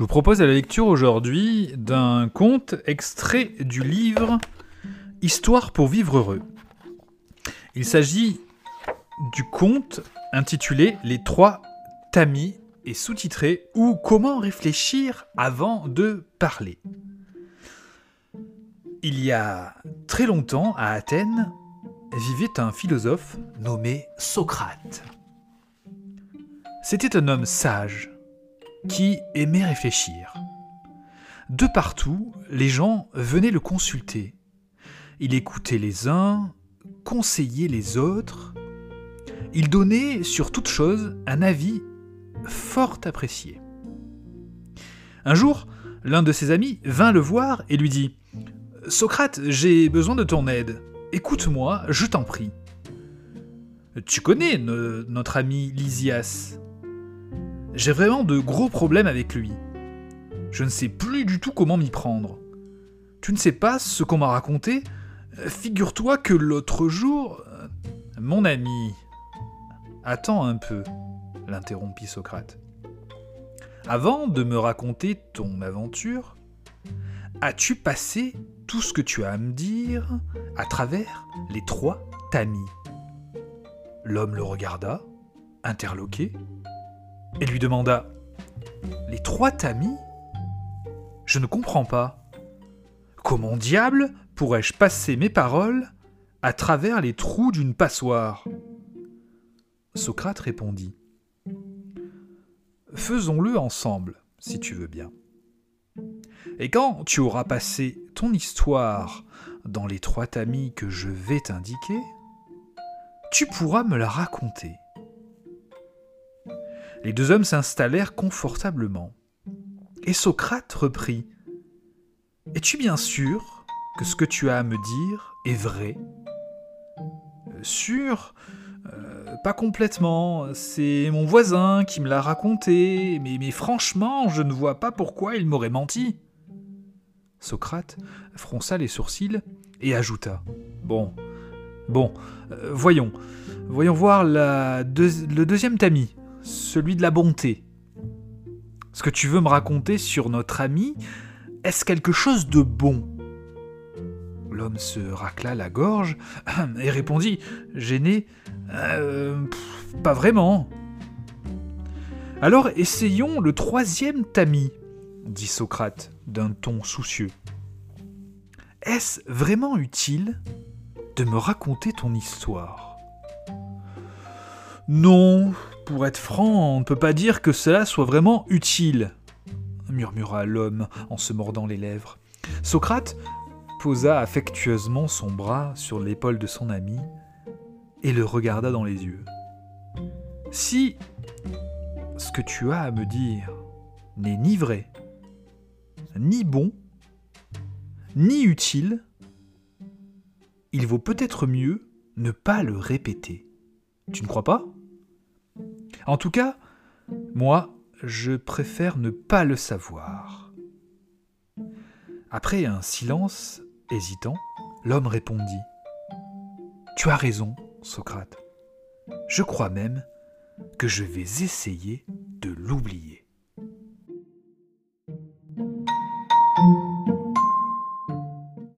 Je vous propose la lecture aujourd'hui d'un conte extrait du livre Histoire pour vivre heureux. Il s'agit du conte intitulé Les trois tamis et sous-titré ou Comment réfléchir avant de parler. Il y a très longtemps, à Athènes, vivait un philosophe nommé Socrate. C'était un homme sage qui aimait réfléchir. De partout, les gens venaient le consulter. Il écoutait les uns, conseillait les autres. Il donnait sur toute chose un avis fort apprécié. Un jour, l'un de ses amis vint le voir et lui dit Socrate, j'ai besoin de ton aide. Écoute-moi, je t'en prie. Tu connais notre ami Lysias? J'ai vraiment de gros problèmes avec lui. Je ne sais plus du tout comment m'y prendre. Tu ne sais pas ce qu'on m'a raconté? Figure-toi que l'autre jour... Mon ami... Attends un peu, l'interrompit Socrate. Avant de me raconter ton aventure, as-tu passé tout ce que tu as à me dire à travers les trois tamis? L'homme le regarda, interloqué, et lui demanda Les trois tamis? Je ne comprends pas. Comment diable pourrais-je passer mes paroles à travers les trous d'une passoire? Socrate répondit Faisons-le ensemble, si tu veux bien. Et quand tu auras passé ton histoire dans les trois tamis que je vais t'indiquer, tu pourras me la raconter. Les deux hommes s'installèrent confortablement. Et Socrate reprit. Es-tu bien sûr que ce que tu as à me dire est vrai? Euh, Sûr? Euh, Pas complètement. C'est mon voisin qui me l'a raconté, mais, franchement, je ne vois pas pourquoi il m'aurait menti. Socrate fronça les sourcils et ajouta. Bon, bon, euh, voyons, voyons voir le deuxième tamis, celui de la bonté. Ce que tu veux me raconter sur notre ami, est-ce quelque chose de bon? L'homme se racla la gorge et répondit, gêné, euh, Pas vraiment. Alors essayons le troisième tamis, dit Socrate d'un ton soucieux. Est-ce vraiment utile de me raconter ton histoire? Non, pour être franc, on ne peut pas dire que cela soit vraiment utile, murmura l'homme en se mordant les lèvres. Socrate posa affectueusement son bras sur l'épaule de son ami et le regarda dans les yeux. Si ce que tu as à me dire n'est ni vrai, ni bon, ni utile, il vaut peut-être mieux ne pas le répéter. Tu ne crois pas? En tout cas, moi, je préfère ne pas le savoir. Après un silence hésitant, l'homme répondit Tu as raison, Socrate. Je crois même que je vais essayer de l'oublier.